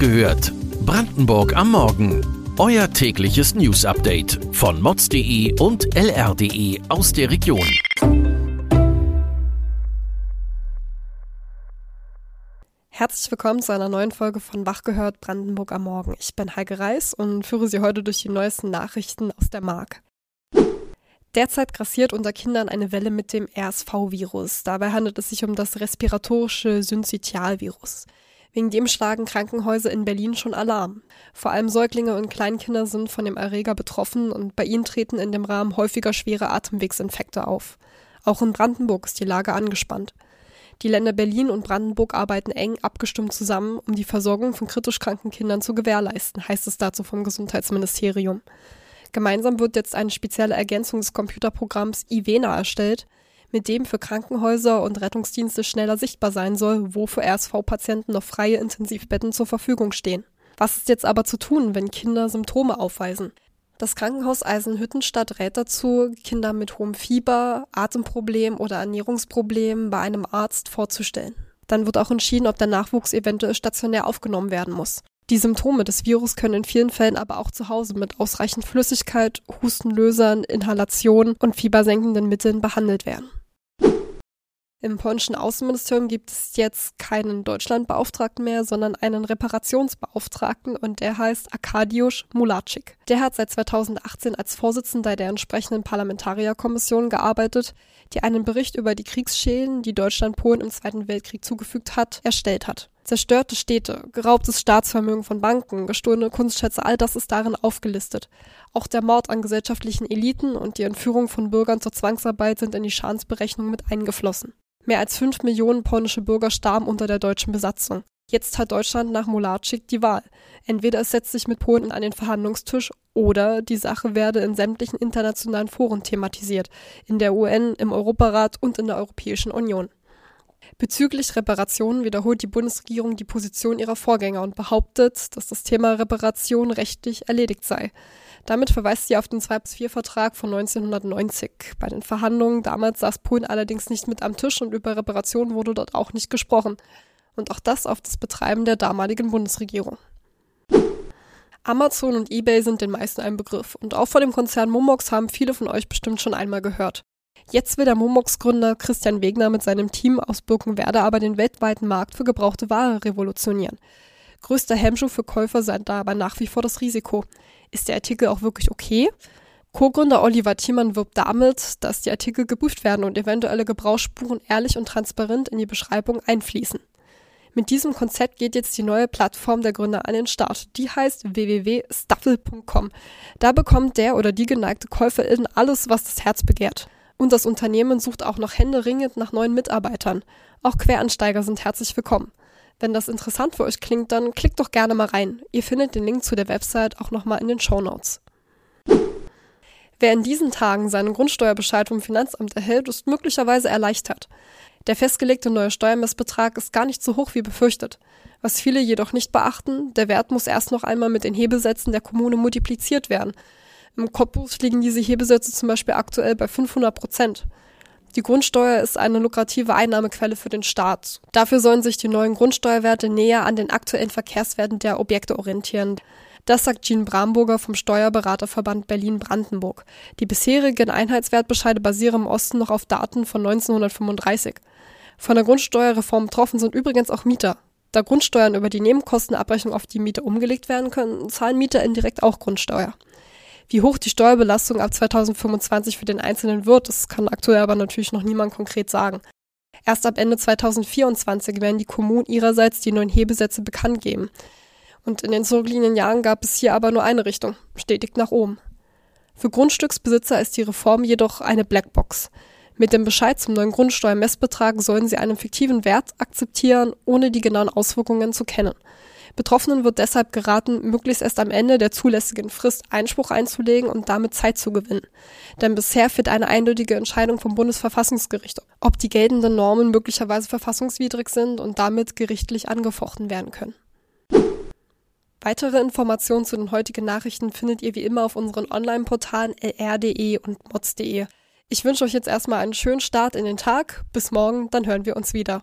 gehört? Brandenburg am Morgen. Euer tägliches News-Update von mods.de und lr.de aus der Region. Herzlich willkommen zu einer neuen Folge von Wach gehört Brandenburg am Morgen. Ich bin Heike Reis und führe Sie heute durch die neuesten Nachrichten aus der Mark. Derzeit grassiert unter Kindern eine Welle mit dem RSV-Virus. Dabei handelt es sich um das respiratorische Syncytialvirus. Wegen dem schlagen Krankenhäuser in Berlin schon Alarm. Vor allem Säuglinge und Kleinkinder sind von dem Erreger betroffen und bei ihnen treten in dem Rahmen häufiger schwere Atemwegsinfekte auf. Auch in Brandenburg ist die Lage angespannt. Die Länder Berlin und Brandenburg arbeiten eng abgestimmt zusammen, um die Versorgung von kritisch kranken Kindern zu gewährleisten, heißt es dazu vom Gesundheitsministerium. Gemeinsam wird jetzt eine spezielle Ergänzung des Computerprogramms IVENA erstellt, mit dem für Krankenhäuser und Rettungsdienste schneller sichtbar sein soll, wo für RSV-Patienten noch freie Intensivbetten zur Verfügung stehen. Was ist jetzt aber zu tun, wenn Kinder Symptome aufweisen? Das Krankenhaus Eisenhüttenstadt rät dazu, Kinder mit hohem Fieber, Atemproblem oder Ernährungsproblemen bei einem Arzt vorzustellen. Dann wird auch entschieden, ob der Nachwuchs eventuell stationär aufgenommen werden muss. Die Symptome des Virus können in vielen Fällen aber auch zu Hause mit ausreichend Flüssigkeit, Hustenlösern, Inhalation und fiebersenkenden Mitteln behandelt werden. Im polnischen Außenministerium gibt es jetzt keinen Deutschlandbeauftragten mehr, sondern einen Reparationsbeauftragten und der heißt Arkadiusz Mulaczyk. Der hat seit 2018 als Vorsitzender der entsprechenden Parlamentarierkommission gearbeitet, die einen Bericht über die Kriegsschäden, die Deutschland Polen im Zweiten Weltkrieg zugefügt hat, erstellt hat. Zerstörte Städte, geraubtes Staatsvermögen von Banken, gestohlene Kunstschätze, all das ist darin aufgelistet. Auch der Mord an gesellschaftlichen Eliten und die Entführung von Bürgern zur Zwangsarbeit sind in die Schadensberechnung mit eingeflossen. Mehr als fünf Millionen polnische Bürger starben unter der deutschen Besatzung. Jetzt hat Deutschland nach Mulaczyk die Wahl. Entweder es setzt sich mit Polen an den Verhandlungstisch oder die Sache werde in sämtlichen internationalen Foren thematisiert, in der UN, im Europarat und in der Europäischen Union. Bezüglich Reparationen wiederholt die Bundesregierung die Position ihrer Vorgänger und behauptet, dass das Thema Reparation rechtlich erledigt sei. Damit verweist sie auf den 2-4-Vertrag von 1990. Bei den Verhandlungen damals saß Polen allerdings nicht mit am Tisch und über Reparationen wurde dort auch nicht gesprochen. Und auch das auf das Betreiben der damaligen Bundesregierung. Amazon und eBay sind den meisten ein Begriff und auch von dem Konzern Momox haben viele von euch bestimmt schon einmal gehört. Jetzt will der Momox-Gründer Christian Wegner mit seinem Team aus Birkenwerder aber den weltweiten Markt für gebrauchte Ware revolutionieren. Größter Hemmschuh für Käufer sei dabei nach wie vor das Risiko. Ist der Artikel auch wirklich okay? Co-Gründer Oliver Thiemann wirbt damit, dass die Artikel geprüft werden und eventuelle Gebrauchsspuren ehrlich und transparent in die Beschreibung einfließen. Mit diesem Konzept geht jetzt die neue Plattform der Gründer an den Start. Die heißt www.staffel.com. Da bekommt der oder die geneigte Käuferin alles, was das Herz begehrt. Und das Unternehmen sucht auch noch händeringend nach neuen Mitarbeitern. Auch Quereinsteiger sind herzlich willkommen. Wenn das interessant für euch klingt, dann klickt doch gerne mal rein. Ihr findet den Link zu der Website auch nochmal in den Show Notes. Wer in diesen Tagen seinen Grundsteuerbescheid vom Finanzamt erhält, ist möglicherweise erleichtert. Der festgelegte neue Steuermessbetrag ist gar nicht so hoch wie befürchtet. Was viele jedoch nicht beachten, der Wert muss erst noch einmal mit den Hebesätzen der Kommune multipliziert werden. Im Cottbus liegen diese Hebesätze zum Beispiel aktuell bei 500 Prozent. Die Grundsteuer ist eine lukrative Einnahmequelle für den Staat. Dafür sollen sich die neuen Grundsteuerwerte näher an den aktuellen Verkehrswerten der Objekte orientieren. Das sagt Jean Bramburger vom Steuerberaterverband Berlin-Brandenburg. Die bisherigen Einheitswertbescheide basieren im Osten noch auf Daten von 1935. Von der Grundsteuerreform betroffen sind übrigens auch Mieter. Da Grundsteuern über die Nebenkostenabrechnung auf die Miete umgelegt werden können, zahlen Mieter indirekt auch Grundsteuer. Wie hoch die Steuerbelastung ab 2025 für den Einzelnen wird, das kann aktuell aber natürlich noch niemand konkret sagen. Erst ab Ende 2024 werden die Kommunen ihrerseits die neuen Hebesätze bekannt geben. Und in den zurückliegenden Jahren gab es hier aber nur eine Richtung, stetig nach oben. Für Grundstücksbesitzer ist die Reform jedoch eine Blackbox. Mit dem Bescheid zum neuen Grundsteuermessbetrag sollen sie einen fiktiven Wert akzeptieren, ohne die genauen Auswirkungen zu kennen. Betroffenen wird deshalb geraten, möglichst erst am Ende der zulässigen Frist Einspruch einzulegen und damit Zeit zu gewinnen. Denn bisher fehlt eine eindeutige Entscheidung vom Bundesverfassungsgericht, ob die geltenden Normen möglicherweise verfassungswidrig sind und damit gerichtlich angefochten werden können. Weitere Informationen zu den heutigen Nachrichten findet ihr wie immer auf unseren Online-Portalen lr.de und mods.de. Ich wünsche euch jetzt erstmal einen schönen Start in den Tag. Bis morgen, dann hören wir uns wieder.